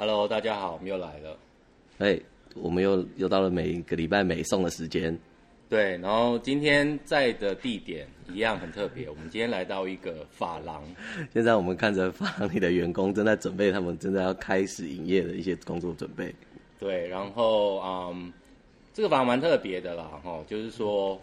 Hello，大家好，我们又来了。哎，hey, 我们又又到了每个礼拜美送的时间。对，然后今天在的地点一样很特别，我们今天来到一个发廊。现在我们看着发廊里的员工正在准备他们正在要开始营业的一些工作准备。对，然后嗯，这个发廊蛮特别的啦，哈，就是说。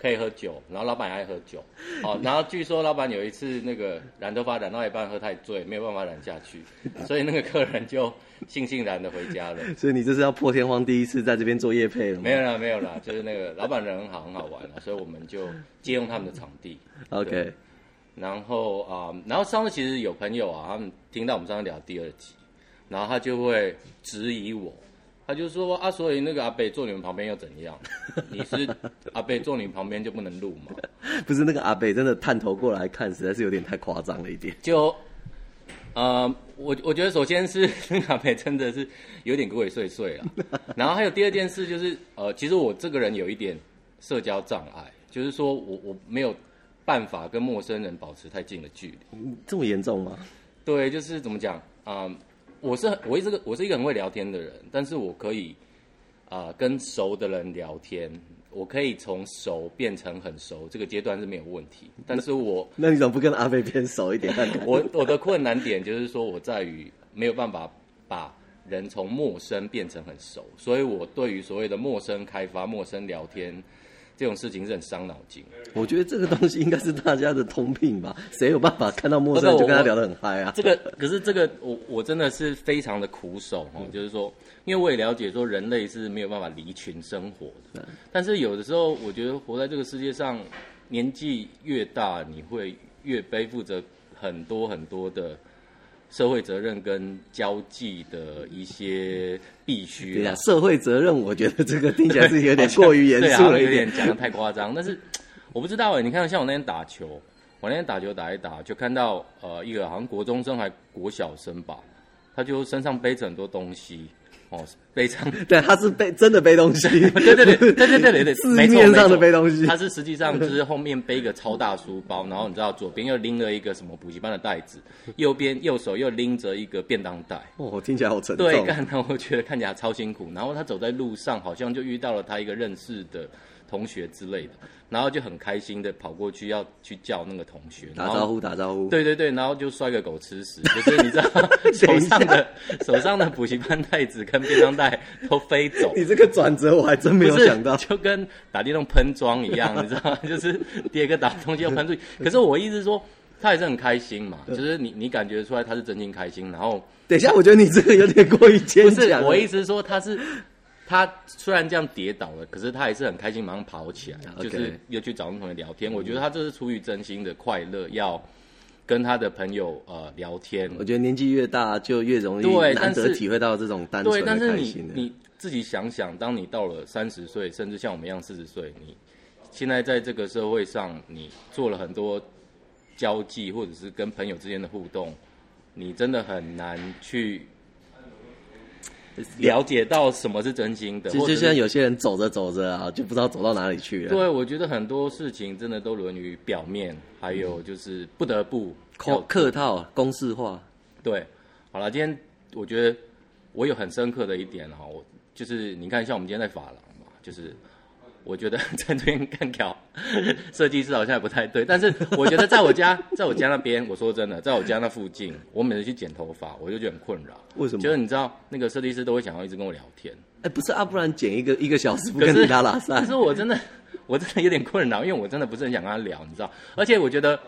可以喝酒，然后老板也爱喝酒，好，然后据说老板有一次那个染头发染到一半喝太醉，没有办法染下去，所以那个客人就悻悻然的回家了。所以你这是要破天荒第一次在这边做夜配了吗？没有啦，没有啦，就是那个 老板人很好，很好玩啊，所以我们就借用他们的场地。OK，然后啊、呃，然后上次其实有朋友啊，他们听到我们上次聊第二集，然后他就会质疑我。他就说啊，所以那个阿北坐你们旁边又怎样？你是阿北坐你们旁边就不能录吗？不是那个阿北真的探头过来看，实在是有点太夸张了一点。就，呃，我我觉得首先是那个阿北真的是有点鬼鬼祟祟了。然后还有第二件事就是，呃，其实我这个人有一点社交障碍，就是说我我没有办法跟陌生人保持太近的距离。这么严重吗？对，就是怎么讲啊？呃我是我一直个我是一个很会聊天的人，但是我可以啊、呃、跟熟的人聊天，我可以从熟变成很熟，这个阶段是没有问题。但是我那，那你怎么不跟阿飞变熟一点？我我的困难点就是说我在于没有办法把人从陌生变成很熟，所以我对于所谓的陌生开发、陌生聊天。这种事情是很伤脑筋。我觉得这个东西应该是大家的通病吧？谁有办法看到陌生人就跟他聊得很嗨啊？这个可是这个我我真的是非常的苦手哦，嗯、就是说，因为我也了解说人类是没有办法离群生活的。嗯、但是有的时候，我觉得活在这个世界上，年纪越大，你会越背负着很多很多的。社会责任跟交际的一些必须。对啊，社会责任，我觉得这个听起来是有点过于严肃了，有点讲的太夸张。但是 我不知道哎，你看像我那天打球，我那天打球打一打，就看到呃一个好像国中生还国小生吧，他就身上背着很多东西。哦，背上，对，他是背真的背东西，对对对对对 对对，字面上的背东西，他是实际上就是后面背一个超大书包，然后你知道左边又拎了一个什么补习班的袋子，右边右手又拎着一个便当袋，哦，听起来好沉重，对，看到我觉得看起来超辛苦，然后他走在路上好像就遇到了他一个认识的。同学之类的。然后就很开心的跑过去要去叫那个同学打招呼打招呼，对对对，然后就摔个狗吃屎，就是你知道 手上的手上的补习班袋子跟便当袋都飞走。你这个转折我还真没有想到，就跟打电动喷装一样，你知道吗？就是第二个打东西要喷出去。可是我意思是说，他也是很开心嘛，就是你你感觉出来他是真心开心。然后等一下，我觉得你这个有点过于牵强。不是，我意思是说他是。他虽然这样跌倒了，可是他还是很开心，马上跑起来.就是又去找那同学聊天。我觉得他这是出于真心的快乐，要跟他的朋友呃聊天。我觉得年纪越大，就越容易对，难得体会到这种单纯的开心的。对，但是你你自己想想，当你到了三十岁，甚至像我们一样四十岁，你现在在这个社会上，你做了很多交际，或者是跟朋友之间的互动，你真的很难去。了解到什么是真心的，其实就像有些人走着走着啊，就不知道走到哪里去了。对，我觉得很多事情真的都沦于表面，还有就是不得不 客客套、公式化。对，好了，今天我觉得我有很深刻的一点哈，我就是你看，像我们今天在法廊嘛，就是。我觉得 在这边干搞 设计师好像也不太对，但是我觉得在我家，在我家那边，我说真的，在我家那附近，我每次去剪头发，我就觉得很困扰。为什么？就是你知道，那个设计师都会想要一直跟我聊天。哎，不是啊，不然剪一个一个小时不跟他拉赛。可是我真的，我真的有点困扰，因为我真的不是很想跟他聊，你知道。而且我觉得，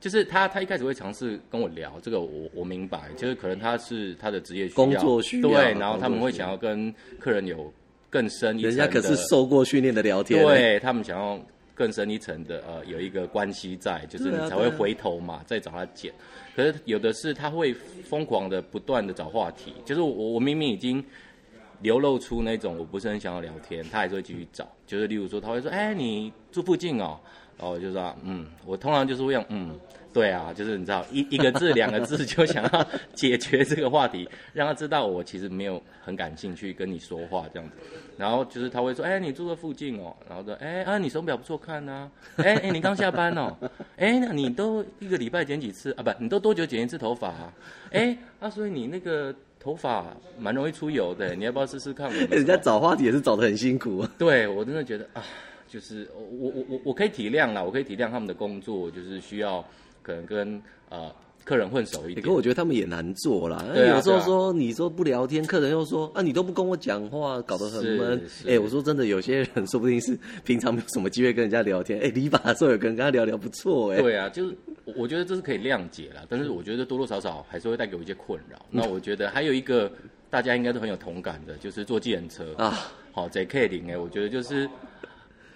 就是他他一开始会尝试跟我聊这个我，我我明白，就是可能他是他的职业需要，工作需要，对，然后他们会想要跟客人有。更深一层，人家可是受过训练的聊天，对他们想要更深一层的呃，有一个关系在，就是你才会回头嘛，再找他剪。可是有的是他会疯狂的不断的找话题，就是我我明明已经流露出那种我不是很想要聊天，他还是会继续找。就是例如说他会说，哎，你住附近哦，然后我就说，嗯，我通常就是会用嗯。对啊，就是你知道一一个字两个字就想要解决这个话题，让他知道我其实没有很感兴趣跟你说话这样子。然后就是他会说，哎，你住在附近哦。然后说，哎啊，你手表不错看呐。哎哎，你刚下班哦。哎，那你都一个礼拜剪几次啊？不，你都多久剪一次头发啊？哎啊，所以你那个头发蛮容易出油的，你要不要试试看？人家找话题也是找得很辛苦。对，我真的觉得啊，就是我我我我可以体谅啦，我可以体谅他们的工作，就是需要可能跟呃。客人混熟一点，可我觉得他们也难做啦。对啊，有时候说你说不聊天，客人又说啊，你都不跟我讲话，搞得很闷。哎，我说真的，有些人说不定是平常没有什么机会跟人家聊天。哎，理发的时候有跟人家聊聊不错。哎，对啊，就是我觉得这是可以谅解啦。但是我觉得多多少少还是会带给我一些困扰。那我觉得还有一个大家应该都很有同感的，就是坐计程车啊。好，JK 零哎，我觉得就是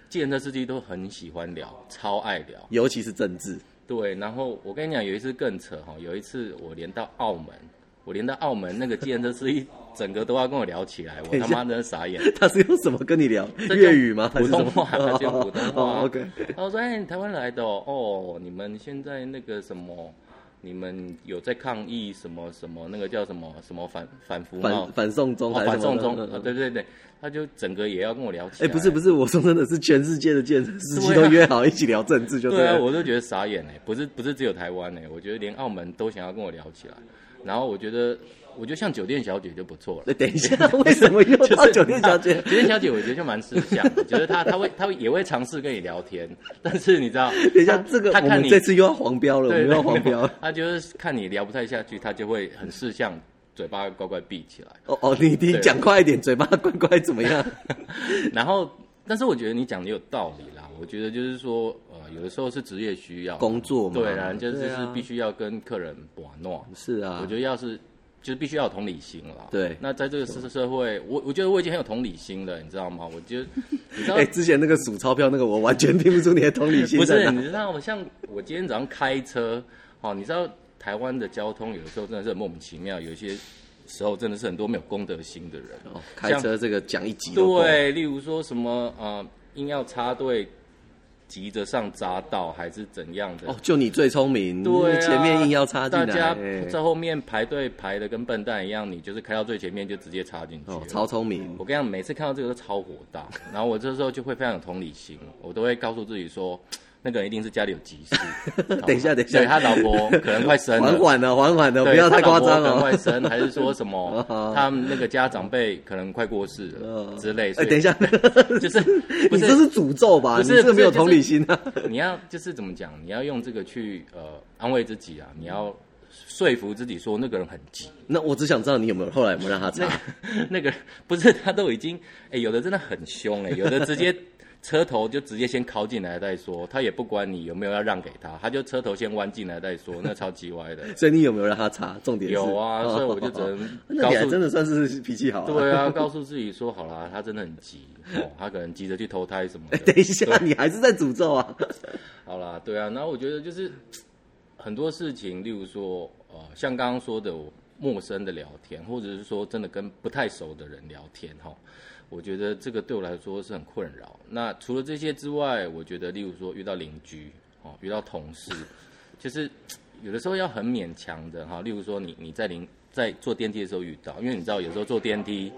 计程车司机都很喜欢聊，超爱聊，尤其是政治。对，然后我跟你讲，有一次更扯哈，有一次我连到澳门，我连到澳门那个计程车司机 整个都要跟我聊起来，我他妈真的傻眼。他是用什么跟你聊？粤语吗？普通话，他就普通话。哦、OK。然后我说：“哎，你台湾来的哦，哦，你们现在那个什么？”你们有在抗议什么什么？那个叫什么什么反反服贸反送中还是反送中？对对对，他就整个也要跟我聊起来。哎，不是不是，我说真的是全世界的健身司机都约好一起聊政治，就对啊，我都觉得傻眼哎，不是不是只有台湾哎，我觉得连澳门都想要跟我聊起来，然后我觉得。我觉得像酒店小姐就不错了。等一下，为什么又到酒店小姐？酒店小姐我觉得就蛮识相的，就是她她会她会也会尝试跟你聊天，但是你知道，等一下这个她看你这次又要黄标了，我们又要黄标。她就是看你聊不太下去，她就会很识相，嘴巴乖乖闭起来。哦哦，你你讲快一点，嘴巴乖乖怎么样？然后，但是我觉得你讲的有道理啦。我觉得就是说，呃，有的时候是职业需要工作嘛，对啊，就是是必须要跟客人玩闹。是啊，我觉得要是。就是必须要有同理心了。对，那在这个社社会，我我觉得我已经很有同理心了，你知道吗？我觉得，你知道，哎、欸，之前那个数钞票那个，我完全听不出你的同理心。不是，你知道吗？像我今天早上开车，哦，你知道台湾的交通有的时候真的是很莫名其妙，有一些时候真的是很多没有公德心的人。哦，开车这个讲一集。对，例如说什么呃，硬要插队。急着上匝道还是怎样的？哦，就你最聪明，对、啊，前面硬要插进来，大家在后面排队排的跟笨蛋一样，你就是开到最前面就直接插进去。哦，超聪明！我跟你讲，每次看到这个都超火大，然后我这时候就会非常有同理心，我都会告诉自己说。那个人一定是家里有急事。等一下，等一下，对他老婆可能快生了，缓缓的，缓缓的，不要太夸张了。快生，还是说什么？他们那个家长辈可能快过世了之类。哎，等一下，就是不是这是诅咒吧？不是，没有同理心啊！你要就是怎么讲？你要用这个去呃安慰自己啊！你要说服自己说那个人很急。那我只想知道你有没有后来有没有让他插？那个不是他都已经哎，有的真的很凶哎，有的直接。车头就直接先靠进来再说，他也不管你有没有要让给他，他就车头先弯进来再说，那超级歪的。所以你有没有让他插？重点是有啊，所以我就只能 告诉，真的算是脾气好。对啊，告诉自己说好啦，他真的很急哦，他可能急着去投胎什么的。等一下，你还是在诅咒啊？好啦，对啊，然后我觉得就是 很多事情，例如说呃，像刚刚说的陌生的聊天，或者是说真的跟不太熟的人聊天哈。我觉得这个对我来说是很困扰。那除了这些之外，我觉得，例如说遇到邻居，哦，遇到同事，就是 有的时候要很勉强的哈。例如说你，你你在临在坐电梯的时候遇到，因为你知道有时候坐电梯，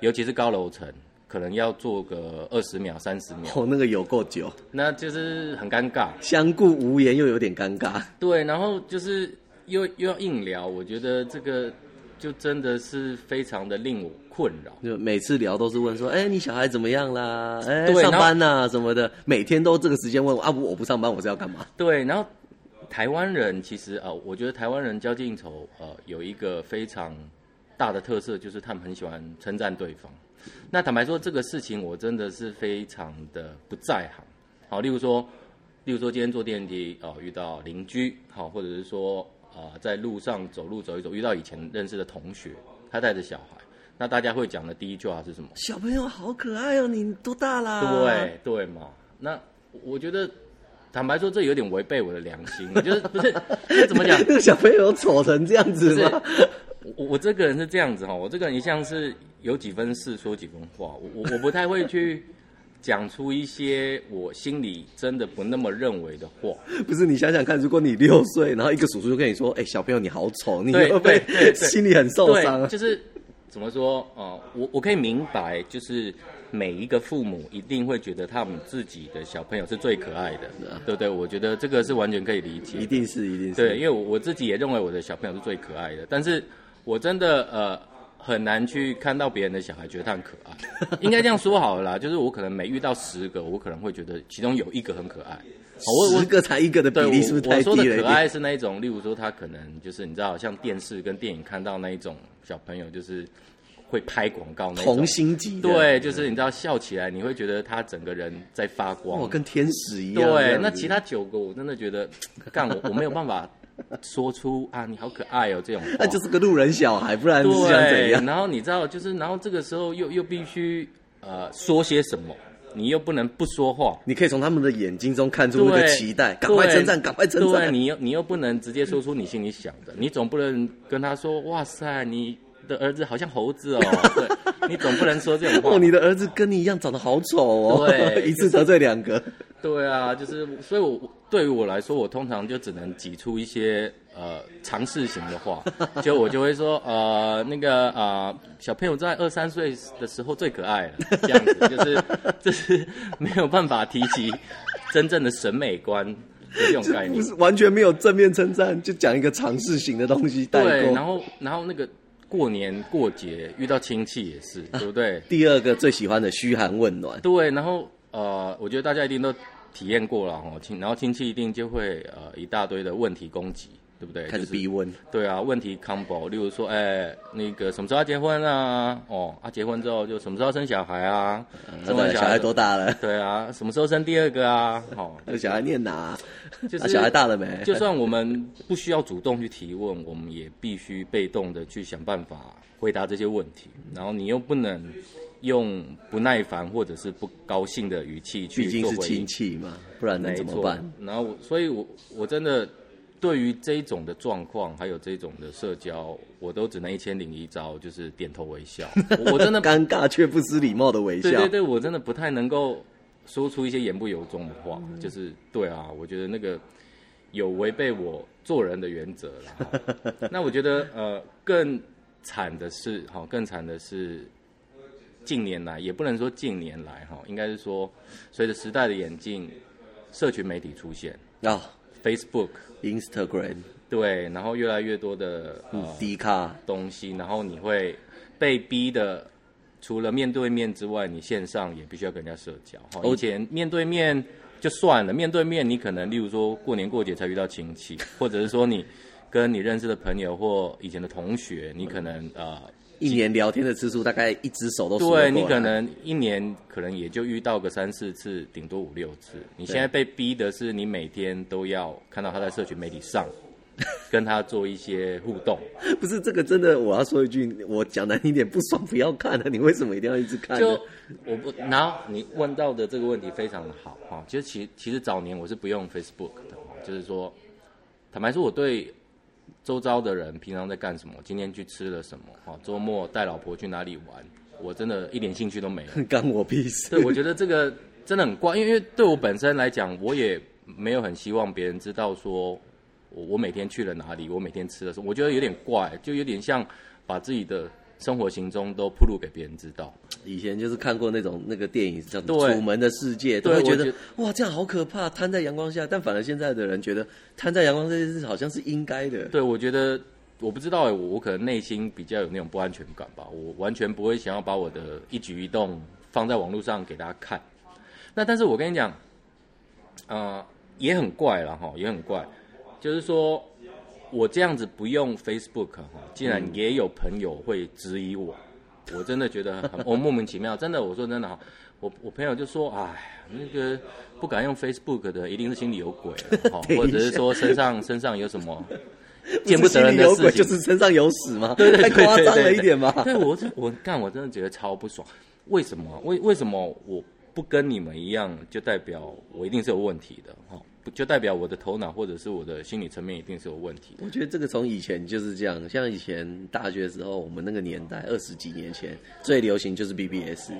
尤其是高楼层，可能要坐个二十秒、三十秒。哦，那个有够久，那就是很尴尬，相顾无言又有点尴尬。对，然后就是又又要硬聊，我觉得这个就真的是非常的令我。困扰，就每次聊都是问说，哎、欸，你小孩怎么样啦？哎、欸，上班呐、啊、什么的，每天都这个时间问我啊，不，我不上班，我是要干嘛？对，然后台湾人其实呃，我觉得台湾人交际应酬呃有一个非常大的特色，就是他们很喜欢称赞对方。那坦白说，这个事情我真的是非常的不在行。好，例如说，例如说今天坐电梯哦、呃，遇到邻居，好，或者是说啊、呃，在路上走路走一走，遇到以前认识的同学，他带着小孩。那大家会讲的第一句话是什么？小朋友好可爱哦，你多大啦？对对嘛。那我觉得，坦白说，这有点违背我的良心。就是不是怎么讲？那 个小朋友丑成这样子吗？我我这个人是这样子哈，我这个人一向是有几分事说几分话。我我我不太会去讲出一些我心里真的不那么认为的话。不是，你想想看，如果你六岁，然后一个叔叔就跟你说：“哎、欸，小朋友你好丑。”你 会不会心里很受伤？就是。怎么说啊、呃？我我可以明白，就是每一个父母一定会觉得他们自己的小朋友是最可爱的，啊、对不对？我觉得这个是完全可以理解，一定是，一定是。对，因为我我自己也认为我的小朋友是最可爱的，但是我真的呃很难去看到别人的小孩觉得他很可爱，应该这样说好了啦，就是我可能每遇到十个，我可能会觉得其中有一个很可爱。我十个才一个的比例是不是太低了？我说的可爱是那一种，例如说他可能就是你知道，像电视跟电影看到那一种小朋友，就是会拍广告那种童星级的，对，就是你知道笑起来你会觉得他整个人在发光，哦，跟天使一样。对，那其他九个我真的觉得，干我我没有办法说出啊你好可爱哦这种，那就是个路人小孩，不然是想怎样？然后你知道，就是然后这个时候又又必须呃说些什么。你又不能不说话，你可以从他们的眼睛中看出那个期待，赶快称赞，赶快称赞。对，你又你又不能直接说出你心里想的，你总不能跟他说：“哇塞，你的儿子好像猴子哦。”对，你总不能说这种话。哦，你的儿子跟你一样长得好丑哦。对，一次得罪两个。对啊，就是，所以我对于我来说，我通常就只能挤出一些。呃，尝试型的话，就我就会说，呃，那个呃，小朋友在二三岁的时候最可爱了，这样子，就是就是没有办法提及真正的审美观的这种概念，不是完全没有正面称赞，就讲一个尝试型的东西。对，然后然后那个过年过节遇到亲戚也是，对不对？第二个最喜欢的嘘寒问暖。对，然后呃，我觉得大家一定都体验过了哈，亲，然后亲戚一定就会呃一大堆的问题攻击。对不对？开始逼问、就是，对啊，问题 combo，例如说，哎，那个什么时候要结婚啊？哦，啊，结婚之后就什么时候生小孩啊？生完小孩多大了？对啊，什么时候生第二个啊？好、哦，这小孩念哪？就是、啊、小孩大了没？就算我们不需要主动去提问，我们也必须被动的去想办法回答这些问题。然后你又不能用不耐烦或者是不高兴的语气去做回应。毕竟是亲戚嘛，不然能怎么办？然后，所以我我真的。对于这种的状况，还有这种的社交，我都只能一千零一招，就是点头微笑。我真的尴尬却不失礼貌的微笑。对对对，我真的不太能够说出一些言不由衷的话。就是对啊，我觉得那个有违背我做人的原则了。那我觉得呃，更惨的是哈，更惨的是近年来，也不能说近年来哈，应该是说随着时代的演进，社群媒体出现啊。Facebook、Instagram，对，然后越来越多的呃低卡东西，然后你会被逼的，除了面对面之外，你线上也必须要跟人家社交。以前面对面就算了，面对面你可能例如说过年过节才遇到亲戚，或者是说你跟你认识的朋友或以前的同学，你可能呃。一年聊天的次数大概一只手都数对，你可能一年可能也就遇到个三四次，顶多五六次。你现在被逼的是，你每天都要看到他在社群媒体上，跟他做一些互动。不是这个真的，我要说一句，我讲难听点，不爽不要看了。你为什么一定要一直看？就我不，然后你问到的这个问题非常的好哈。其实其其实早年我是不用 Facebook 的，就是说，坦白说我对。周遭的人平常在干什么？今天去吃了什么？好，周末带老婆去哪里玩？我真的一点兴趣都没有，干我屁事。对，我觉得这个真的很怪，因为对我本身来讲，我也没有很希望别人知道说我我每天去了哪里，我每天吃了什么。我觉得有点怪，就有点像把自己的。生活行踪都铺露给别人知道。以前就是看过那种那个电影，叫《楚门的世界》，都会觉得哇，这样好可怕，瘫在阳光下。但反而现在的人觉得，瘫在阳光这件事好像是应该的。对，我觉得我不知道哎，我我可能内心比较有那种不安全感吧。我完全不会想要把我的一举一动放在网络上给大家看。那但是我跟你讲，呃，也很怪了哈，也很怪，就是说。我这样子不用 Facebook 哈，竟然也有朋友会质疑我，我真的觉得很 我莫名其妙。真的，我说真的哈，我我朋友就说，哎，那个不敢用 Facebook 的，一定是心里有鬼 哈，或者是说身上身上有什么 见不得人的事情，就是身上有屎吗？对对对，太夸张了一点吗？对，我我干，我真的觉得超不爽。为什么？为为什么我不跟你们一样，就代表我一定是有问题的哈？就代表我的头脑或者是我的心理层面一定是有问题。我觉得这个从以前就是这样，像以前大学时候，我们那个年代二十几年前最流行就是 BBS，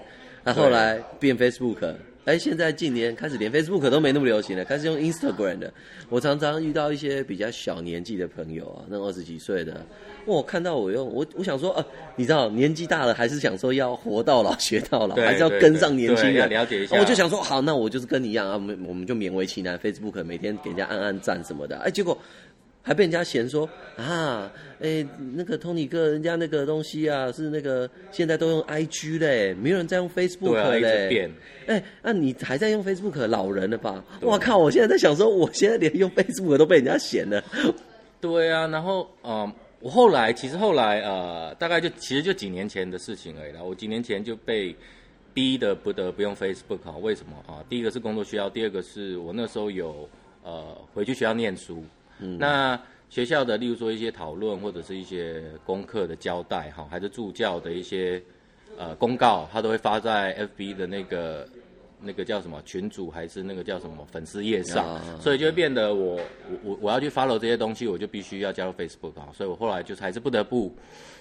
那后来变 Facebook。哎，现在近年开始连 Facebook 都没那么流行了，开始用 Instagram 的。我常常遇到一些比较小年纪的朋友啊，那二十几岁的，我看到我用我，我想说，呃，你知道年纪大了还是想说要活到老学到老，还是要跟上年轻人，了解一下。我就想说，好，那我就是跟你一样啊，我们我们就勉为其难，Facebook 每天给人家按按赞什么的。哎，结果还被人家嫌说啊，哎、欸，那个 Tony 哥，人家那个东西啊，是那个现在都用 IG 嘞，没有人在用 Facebook 嘞。哎，那、啊、你还在用 Facebook？老人了吧？我靠！我现在在想说，我现在连用 Facebook 都被人家嫌了。对啊，然后嗯、呃，我后来其实后来呃，大概就其实就几年前的事情而已啦。我几年前就被逼的不得不用 Facebook 啊？为什么啊？第一个是工作需要，第二个是我那时候有呃回去学校念书。嗯，那学校的，例如说一些讨论或者是一些功课的交代，哈，还是助教的一些呃公告，他都会发在 FB 的那个那个叫什么群组，还是那个叫什么粉丝页上，啊，所以就会变得我我我我要去 follow 这些东西，我就必须要加入 Facebook 啊，所以我后来就还是不得不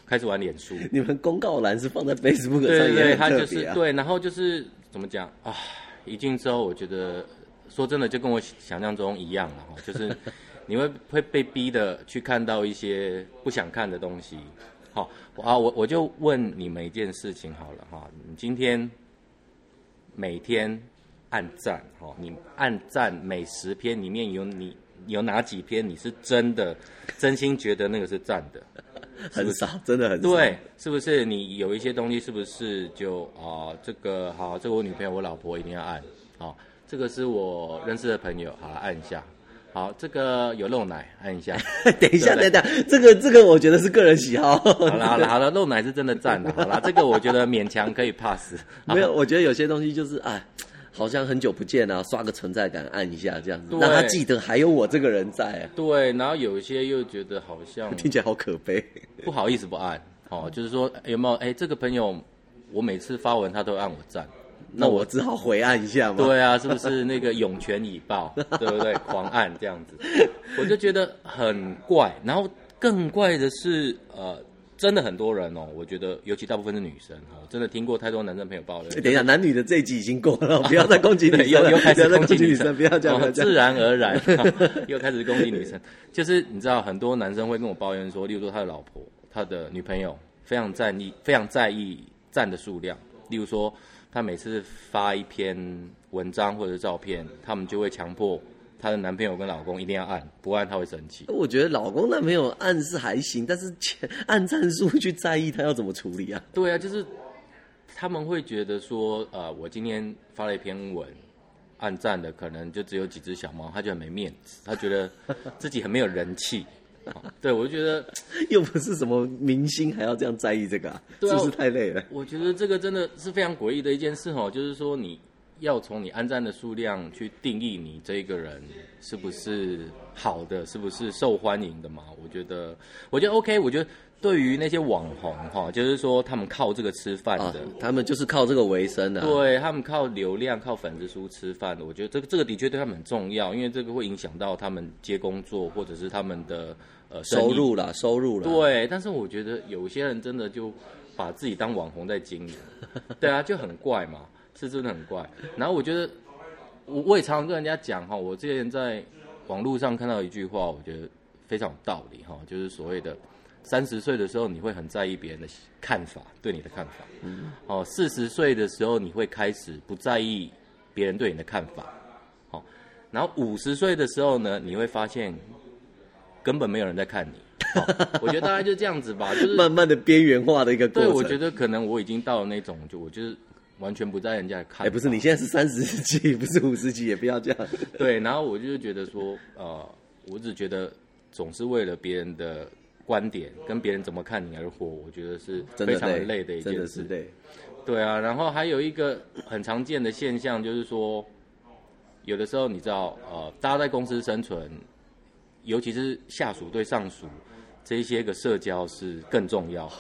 开始玩脸书。你们公告栏是放在 Facebook 上，对对对，他就是对，然后就是怎么讲啊？一进之后，我觉得说真的，就跟我想象中一样了哈，就是。你会会被逼的去看到一些不想看的东西，好啊，我我就问你们一件事情好了哈，你今天每天按赞哈，你按赞每十篇里面有你有哪几篇你是真的真心觉得那个是赞的？很少，真的很少。对，是不是你有一些东西是不是就啊这个好，这个我女朋友我老婆一定要按，好，这个是我认识的朋友，好，按一下。好，这个有漏奶，按一下。等一下，等等，这个这个我觉得是个人喜好。好了好了好了，漏奶是真的赞的。好了，这个我觉得勉强可以 pass。没有，我觉得有些东西就是哎，好像很久不见啊，刷个存在感，按一下这样子，让他记得还有我这个人在。对，然后有一些又觉得好像听起来好可悲，不好意思不按。哦，就是说有没有？哎，这个朋友，我每次发文他都按我赞。那我只好回按一下嘛。对啊，是不是那个涌泉以报，对不对？狂按这样子，我就觉得很怪。然后更怪的是，呃，真的很多人哦，我觉得尤其大部分是女生哦，真的听过太多男生朋友抱怨。等一下，男女的这一集已经过了，不要再攻击女生，又又开始攻击女生，不要这样，自然而然 又开始攻击女生。就是你知道，很多男生会跟我抱怨说，例如说他的老婆、他的女朋友非常在意、非常在意赞的数量，例如说。她每次发一篇文章或者照片，他们就会强迫她的男朋友跟老公一定要按，不按她会生气。我觉得老公男朋友按是还行，但是按赞数去在意，他要怎么处理啊？对啊，就是他们会觉得说，呃，我今天发了一篇文，按赞的可能就只有几只小猫，他就很没面子，他觉得自己很没有人气。对，我就觉得 又不是什么明星，还要这样在意这个啊，是不是太累了？我觉得这个真的是非常诡异的一件事哦，就是说你要从你安赞的数量去定义你这个人是不是好的，是不是受欢迎的嘛？我觉得，我觉得 OK，我觉得。对于那些网红哈，就是说他们靠这个吃饭的，啊，他们就是靠这个为生的，啊。对，他们靠流量、靠粉丝数吃饭的。我觉得这个这个的确对他们很重要，因为这个会影响到他们接工作或者是他们的呃收入啦，收入啦。对，但是我觉得有些人真的就把自己当网红在经营，对啊，就很怪嘛，是真的很怪。然后我觉得我我也常常跟人家讲哈，我之前在网络上看到一句话，我觉得非常有道理哈，就是所谓的。三十岁的时候，你会很在意别人的看法，对你的看法。嗯。哦，四十岁的时候，你会开始不在意别人对你的看法。好，哦，然后五十岁的时候呢，你会发现根本没有人在看你。哦，我觉得大概就这样子吧，就是慢慢的边缘化的一个过程。对，我觉得可能我已经到了那种，就我就是完全不在人家的看。哎，不是，你现在是三十几，不是五十几，也不要这样。对，然后我就觉得说，呃，我只觉得总是为了别人的。观点跟别人怎么看你而活，我觉得是非常累的一件事。对，对啊。然后还有一个很常见的现象，就是说，有的时候你知道，呃，大家在公司生存，尤其是下属对上属这一些个社交是更重要。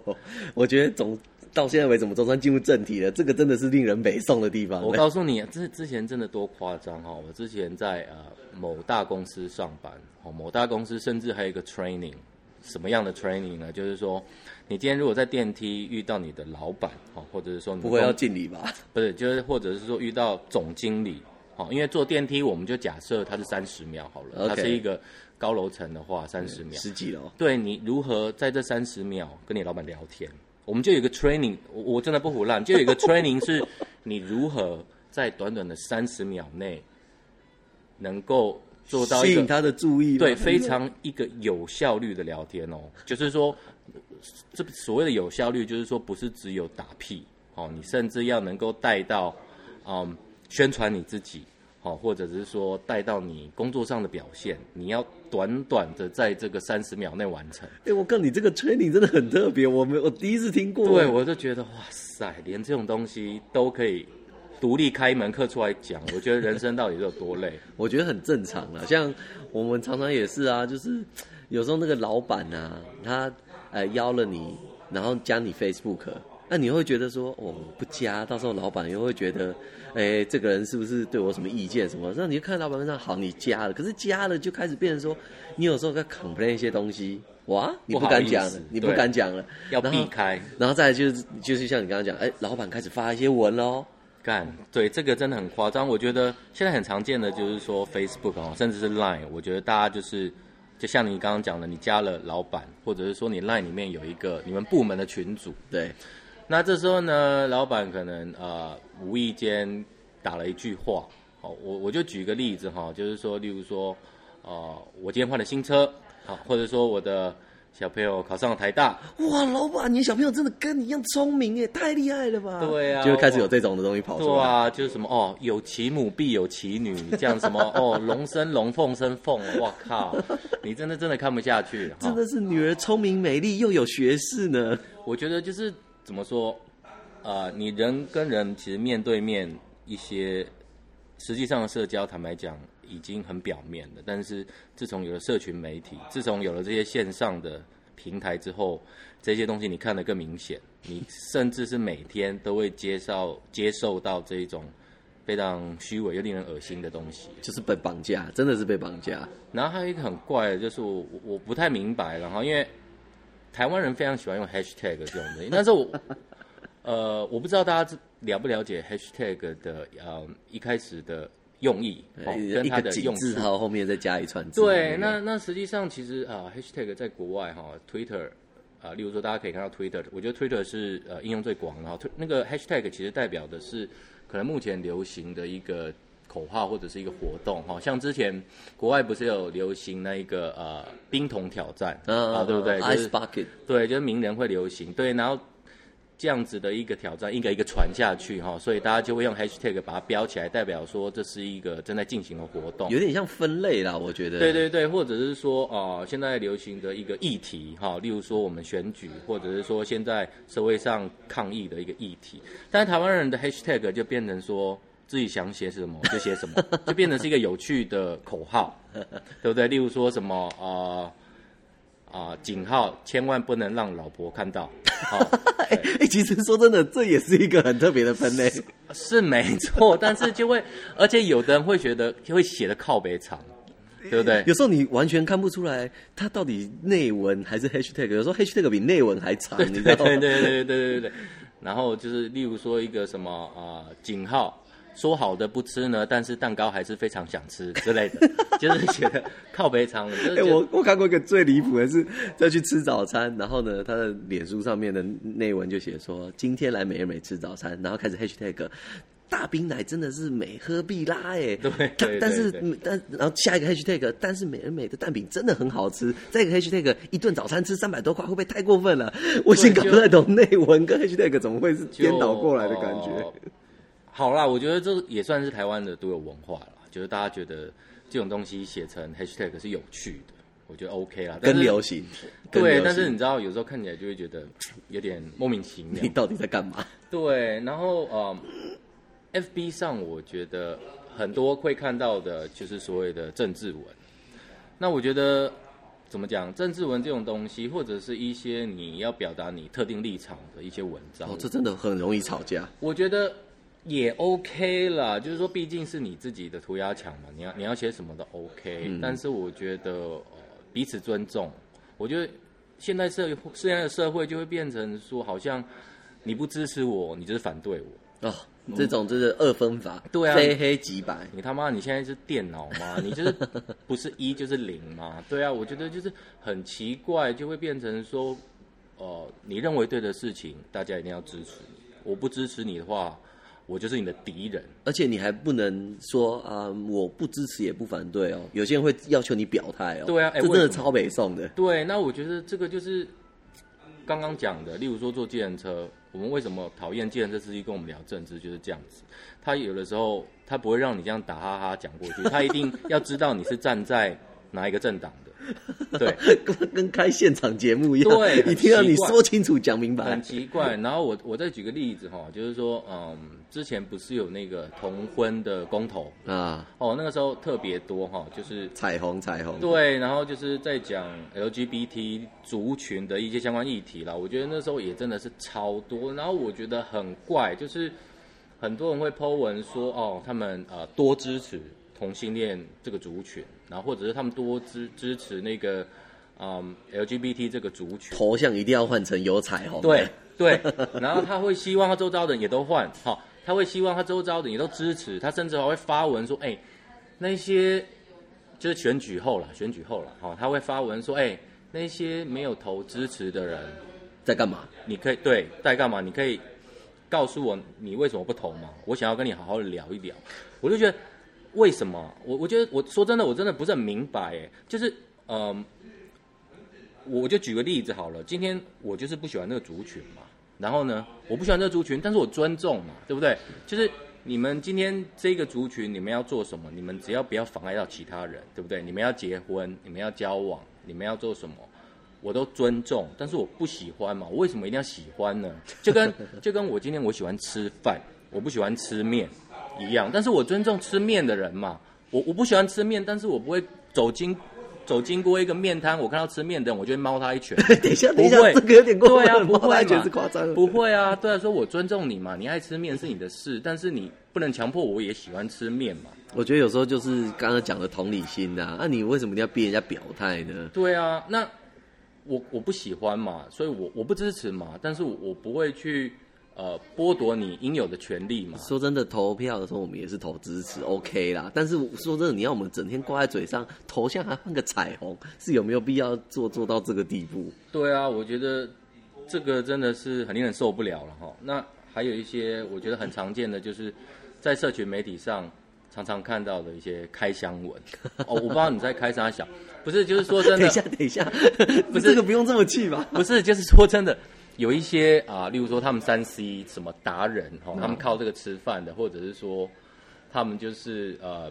我觉得总到现在为止，我们总算进入正题了。这个真的是令人北宋的地方。我告诉你，这之前真的多夸张哈！我之前在呃某大公司上班，哦，某大公司甚至还有一个 training。什么样的 training 呢？就是说，你今天如果在电梯遇到你的老板，哦，或者是说你不会要敬礼吧？不是，就是或者是说遇到总经理，哦，因为坐电梯我们就假设它是三十秒好了.它是一个高楼层的话，三十秒，十几楼。对，你如何在这三十秒跟你老板聊天？我们就有一个 training，我我真的不胡乱，就有一个 training 是你如何在短短的三十秒内能够做到吸引他的注意，对，非常一个有效率的聊天哦，就是说，这所谓的有效率，就是说不是只有打屁哦，你甚至要能够带到，嗯，宣传你自己。好，或者是说带到你工作上的表现，你要短短的在这个三十秒内完成。哎，我告诉你，这个 training 真的很特别，我没我第一次听过。对，我就觉得哇塞，连这种东西都可以独立开一门课出来讲，我觉得人生到底是有多累？我觉得很正常啊，像我们常常也是啊，就是有时候那个老板啊，他呃邀了你，然后加你 Facebook。那你会觉得说，哦，不加，到时候老板又会觉得，哎，这个人是不是对我什么意见什么？那你就看老板上好，你加了，可是加了就开始变成说，你有时候在 complain 一些东西，哇，你不敢讲了，你不敢讲了，要避开，然后再来就是就是像你刚刚讲，哎，老板开始发一些文喽，干，对，这个真的很夸张。我觉得现在很常见的就是说 Facebook 哦，甚至是 Line，我觉得大家就是，就像你刚刚讲的，你加了老板，或者是说你 Line 里面有一个你们部门的群组，对。那这时候呢，老板可能呃无意间打了一句话，好，我我就举个例子哈，就是说，例如说，呃，我今天换了新车，好，或者说我的小朋友考上了台大，哇，老板，你小朋友真的跟你一样聪明耶，太厉害了吧？对啊，就会开始有这种的东西跑出来，对啊，就是什么哦，有其母必有其女，这样什么哦，龙生龙，凤生凤，我靠，你真的真的看不下去，真的是女儿聪明美丽又有学识呢，我觉得就是。怎么说？呃，你人跟人其实面对面一些实际上的社交，坦白讲已经很表面了。但是自从有了社群媒体，自从有了这些线上的平台之后，这些东西你看得更明显。你甚至是每天都会接受接受到这一种非常虚伪又令人恶心的东西，就是被绑架，真的是被绑架。然后还有一个很怪的，就是我我不太明白，然后因为。台湾人非常喜欢用 hashtag 这种东西，但是我，呃，我不知道大家了不了解 hashtag 的呃一开始的用意，哦，跟它的用字号后面再加一串字。对，那那实际上其实啊，呃，hashtag 在国外哈，哦，Twitter 啊，呃，例如说大家可以看到 Twitter，我觉得 Twitter 是呃应用最广，然后那个 hashtag 其实代表的是可能目前流行的一个。口号或者是一个活动哈，像之前国外不是有流行那一个呃冰桶挑战啊，对不对？Ice bucket，对，就是名人会流行，对，然后这样子的一个挑战，一个一个传下去哈，所以大家就会用 hashtag 把它标起来，代表说这是一个正在进行的活动，有点像分类啦，我觉得。对对对，或者是说啊、呃，现在流行的一个议题哈，例如说我们选举，或者是说现在社会上抗议的一个议题，但是台湾人的 hashtag 就变成说。自己想写什么就写什么，就变成是一个有趣的口号，对不对？例如说什么啊啊，井号千万不能让老婆看到。哎哎、欸，其实说真的，这也是一个很特别的分类，是，是没错。但是就会，而且有的人会觉得会写的靠北长，对不对？有时候你完全看不出来，它到底内文还是 hashtag。有时候 hashtag 比内文还长，你知道吗？对对对对对对对。然后就是例如说一个什么啊，井号。说好的不吃呢，但是蛋糕还是非常想吃之类的，就是觉得靠北长了。哎、欸，我我看过一个最离谱的是，再去吃早餐，然后呢，他的脸书上面的内文就写说，今天来美而美吃早餐，然后开始 hashtag 大冰奶真的是美喝必拉哎，对，但是但然后下一个 hashtag 但是美而美的蛋饼真的很好吃，再一个 hashtag 一顿早餐吃三百多块会不会太过分了？我先搞不太懂内文跟 hashtag 怎么会是颠倒过来的感觉。好啦，我觉得这也算是台湾的独有文化了，就是大家觉得这种东西写成 hashtag 是有趣的，我觉得 OK 啦。跟流行，对，行，但是你知道，有时候看起来就会觉得有点莫名其妙。你到底在干嘛？对，然后呃，FB 上我觉得很多会看到的就是所谓的政治文。那我觉得怎么讲，政治文这种东西，或者是一些你要表达你特定立场的一些文章，哦，这真的很容易吵架。我觉得。也 OK 啦，就是说，毕竟是你自己的涂鸦墙嘛，你要你要写什么都 OK，嗯。但是我觉得，呃，彼此尊重。我觉得现在社现在的社会就会变成说，好像你不支持我，你就是反对我哦。这种就是二分法，对啊，非黑即白。你他妈你现在是电脑吗？你就是 不是一就是零吗？对啊，我觉得就是很奇怪，就会变成说，呃，你认为对的事情，大家一定要支持你。我不支持你的话。我就是你的敌人。而且你还不能说啊、呃，我不支持也不反对哦。有些人会要求你表态哦。对啊，这真的超北宋的。对，那我觉得这个就是刚刚讲的，例如说坐计程车，我们为什么讨厌计程车司机跟我们聊政治，就是这样子。他有的时候他不会让你这样打哈哈讲过去，他一定要知道你是站在哪一个政党的。对，跟跟开现场节目一样。对，一定要你说清楚、讲明白。很奇怪。然后我我再举个例子哈，就是说，嗯，之前不是有那个同婚的公投啊？哦，那个时候特别多哈，就是彩虹彩虹。对，然后就是在讲 LGBT 族群的一些相关议题啦。我觉得那时候也真的是超多。然后我觉得很怪，就是很多人会 po 文说，哦，他们呃多支持同性恋这个族群。然后或者是他们多支支持那个，嗯，LGBT 这个族群，头像一定要换成有彩虹。对对，然后他会希望他周遭的人也都换，好，他会希望他周遭的人也都支持，他甚至还会发文说，哎，那些就是选举后了，选举后了，好，他会发文说，哎，那些没有投支持的人在干嘛？你可以对在干嘛？你可以告诉我你为什么不投吗？我想要跟你好好的聊一聊。我就觉得。为什么？我我觉得我说真的，我真的不是很明白哎。就是嗯、呃，我就举个例子好了。今天我就是不喜欢那个族群嘛。然后呢，我不喜欢这个族群，但是我尊重嘛，对不对？就是你们今天这个族群，你们要做什么？你们只要不要妨碍到其他人，对不对？你们要结婚，你们要交往，你们要做什么，我都尊重。但是我不喜欢嘛，我为什么一定要喜欢呢？就跟就跟我今天我喜欢吃饭，我不喜欢吃面。一样，但是我尊重吃面的人嘛。我我不喜欢吃面，但是我不会走经走经过一个面摊，我看到吃面的人，我就会猫他一拳。等一下，等一下，这个有点过分。对啊，不会嘛？是夸张。不会啊，对啊，说我尊重你嘛，你爱吃面是你的事，但是你不能强迫我也喜欢吃面嘛。我觉得有时候就是刚刚讲的同理心呐、啊，那、啊、你为什么你要逼人家表态呢？对啊，那我我不喜欢嘛，所以我我不支持嘛，但是我我不会去。呃，剥夺你应有的权利嘛？说真的，投票的时候我们也是投支持，OK 啦。但是说真的，你要我们整天挂在嘴上，头像还换个彩虹，是有没有必要做做到这个地步？对啊，我觉得这个真的是很令人受不了了哈。那还有一些我觉得很常见的，就是在社群媒体上常常看到的一些开箱文。哦，我不知道你在开啥小，不是，就是说真的。等一下，等一下，不是这个不用这么气吧？不是，就是说真的。有一些啊，例如说他们三 C 什么达人哈，他们靠这个吃饭的，或者是说他们就是呃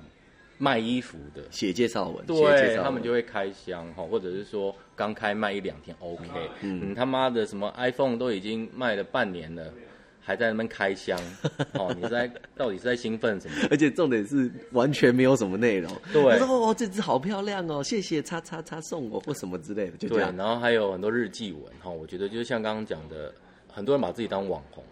卖衣服的，写介绍文，对，他们就会开箱哈，或者是说刚开卖一两天，OK，嗯，他妈的什么 iPhone 都已经卖了半年了。还在那边开箱，哦，你在到底是在兴奋什么？而且重点是完全没有什么内容。对，哦，这只好漂亮哦，谢谢叉叉叉送我或什么之类的，就这样。对，然后还有很多日记文哈，我觉得就是像刚刚讲的，很多人把自己当网红，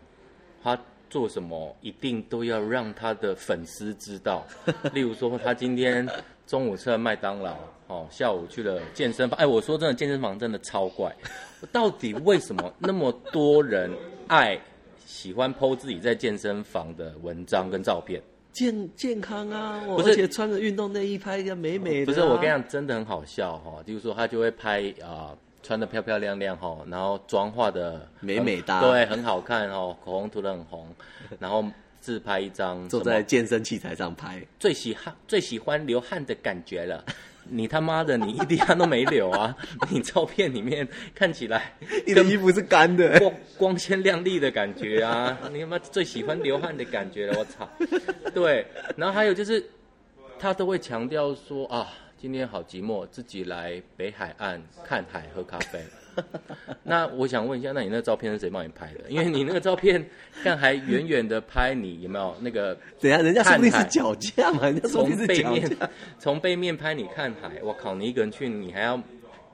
他做什么一定都要让他的粉丝知道。例如说，他今天中午吃了麦当劳，哦，下午去了健身房。哎，我说真的，健身房真的超怪，到底为什么那么多人爱？喜欢 po 自己在健身房的文章跟照片，健健康啊，不是，而且穿着运动内衣拍一个美美的、啊。不是，我跟你讲，真的很好笑哈。就是说，他就会拍啊、呃，穿的漂漂亮亮哈，然后妆化的美美哒，对，很好看哦，口红涂的很红，然后自拍一张，坐在健身器材上拍，最喜汗，最喜欢流汗的感觉了。你他妈的，你一滴汗都没流啊！你照片里面看起来，你的衣服是干的，光光鲜亮丽的感觉啊！你他妈最喜欢流汗的感觉了，我操！对，然后还有就是，他都会强调说啊，今天好寂寞，自己来北海岸看海喝咖啡。那我想问一下，那你那个照片是谁帮你拍的？因为你那个照片，看还远远的拍你，有没有那个？等下，人家说你是脚架嘛？人家说你是脚架，从背面拍你看海。我靠，你一个人去，你还要？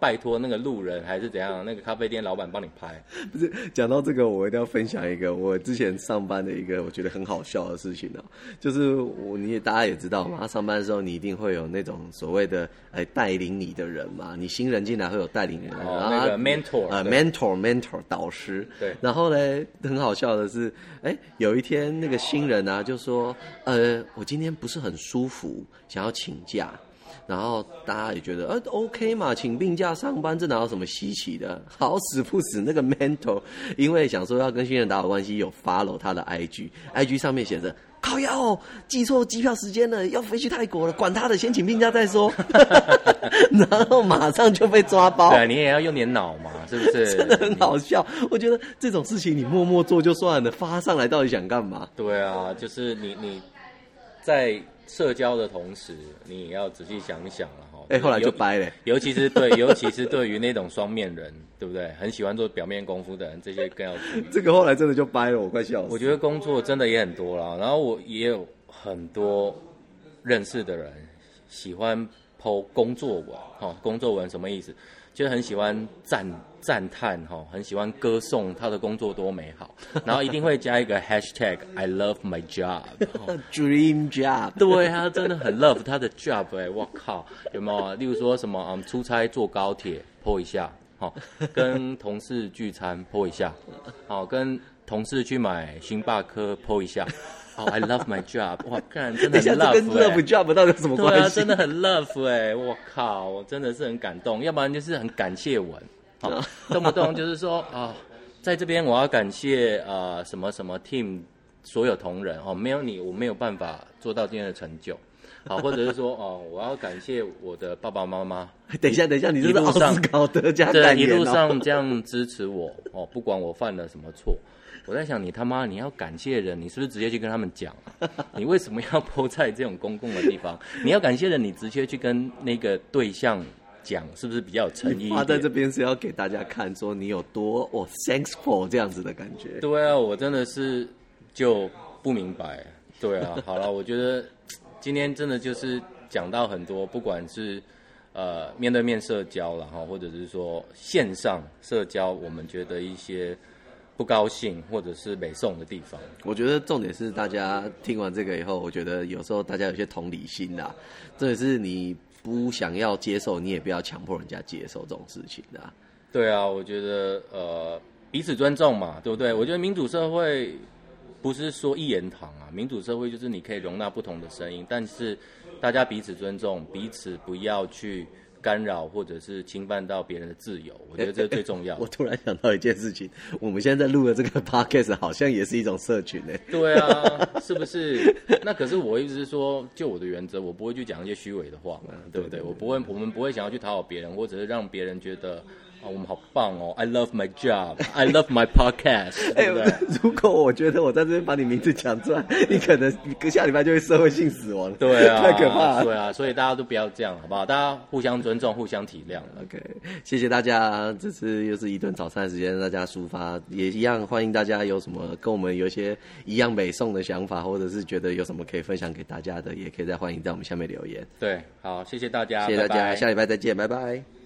拜托那个路人还是怎样？那个咖啡店老板帮你拍？不是，讲到这个，我一定要分享一个我之前上班的一个我觉得很好笑的事情啊，就是我你也大家也知道嘛，他上班的时候你一定会有那种所谓的哎带领你的人嘛，你新人进来会有带领人，哦、然后那个 mentor 啊、呃、mentor mentor 导师。对。然后呢，很好笑的是，哎，有一天那个新人啊就说，呃，我今天不是很舒服，想要请假。然后大家也觉得，呃，OK 嘛，请病假上班，这哪有什么稀奇的？好死不死，那个 mental，因为想说要跟新人打好关系，有 follow 他的 IG，IG 上面写着。靠腰哦，记错机票时间了，要飞去泰国了，管他的，先请病假再说。然后马上就被抓包。对，你也要用点脑嘛，是不是？真的很好笑。我觉得这种事情你默默做就算了，发上来到底想干嘛？对啊，就是你你在社交的同时，你也要仔细想一想了哈。哎、欸，后来就掰了。尤其是对，尤其是对于那种双面人，对不对？很喜欢做表面功夫的人，这些更要注意。这个后来真的就掰了，我快笑死。我觉得工作真的也很多啦，然后我也有很多认识的人喜欢 po 工作文，哈，工作文什么意思？就很喜欢赞赞叹哈，很喜欢歌颂他的工作多美好，然后一定会加一个 hashtag I love my job，dream job。对他，真的很 love 他的 job 哎、欸，我靠，有没有？例如说什么嗯，出差坐高铁 po 一下，好，跟同事聚餐 po 一下，好，跟同事去买星巴克 po 一下。哦、oh,，I love my job！哇，看真的很 love，跟 love job 到底有什么关系？对啊，真的很 love 哎、欸！我靠，我真的是很感动。要不然就是很感谢文，好，动不动就是说啊、哦，在这边我要感谢啊、呃、什么什么 team 所有同仁哦，没有你我没有办法做到今天的成就。好，或者是说哦，我要感谢我的爸爸妈妈。等一下，等一下，你这是奥斯卡得奖感言、哦、一路上这 样支持我哦，不管我犯了什么错。我在想，你他妈你要感谢人，你是不是直接去跟他们讲？你为什么要 po 在这种公共的地方？你要感谢人，你直接去跟那个对象讲，是不是比较有诚意？发在这边是要给大家看，说你有多哦，thanks for 这样子的感觉。对啊，我真的是就不明白。对啊，好了，我觉得今天真的就是讲到很多，不管是呃面对面社交了哈，或者是说线上社交，我们觉得一些。不高兴或者是北宋的地方，我觉得重点是大家听完这个以后，我觉得有时候大家有些同理心啦，这也是你不想要接受，你也不要强迫人家接受这种事情的。对啊，我觉得呃彼此尊重嘛，对不对？我觉得民主社会不是说一言堂啊，民主社会就是你可以容纳不同的声音，但是大家彼此尊重，彼此不要去。干扰或者是侵犯到别人的自由，我觉得这是最重要的。我突然想到一件事情，我们现在在录的这个 podcast 好像也是一种社群呢。对啊，是不是？那可是我一直是说，就我的原则，我不会去讲一些虚伪的话嘛，对不对？我不会，我们不会想要去讨好别人，或者是让别人觉得。哦、我们好棒哦！I love my job. I love my podcast。哎，如果我觉得我在这边把你名字讲出来，你可能隔下礼拜就会社会性死亡。对啊，太可怕了。对啊，所以大家都不要这样，好不好？大家互相尊重，互相体谅。OK，谢谢大家。这次又是一顿早餐的时间，大家抒发也一样，欢迎大家有什么跟我们有一些一样美颂的想法，或者是觉得有什么可以分享给大家的，也可以再欢迎在我们下面留言。对，好，谢谢大家，谢谢大家，拜拜，下礼拜再见，拜拜。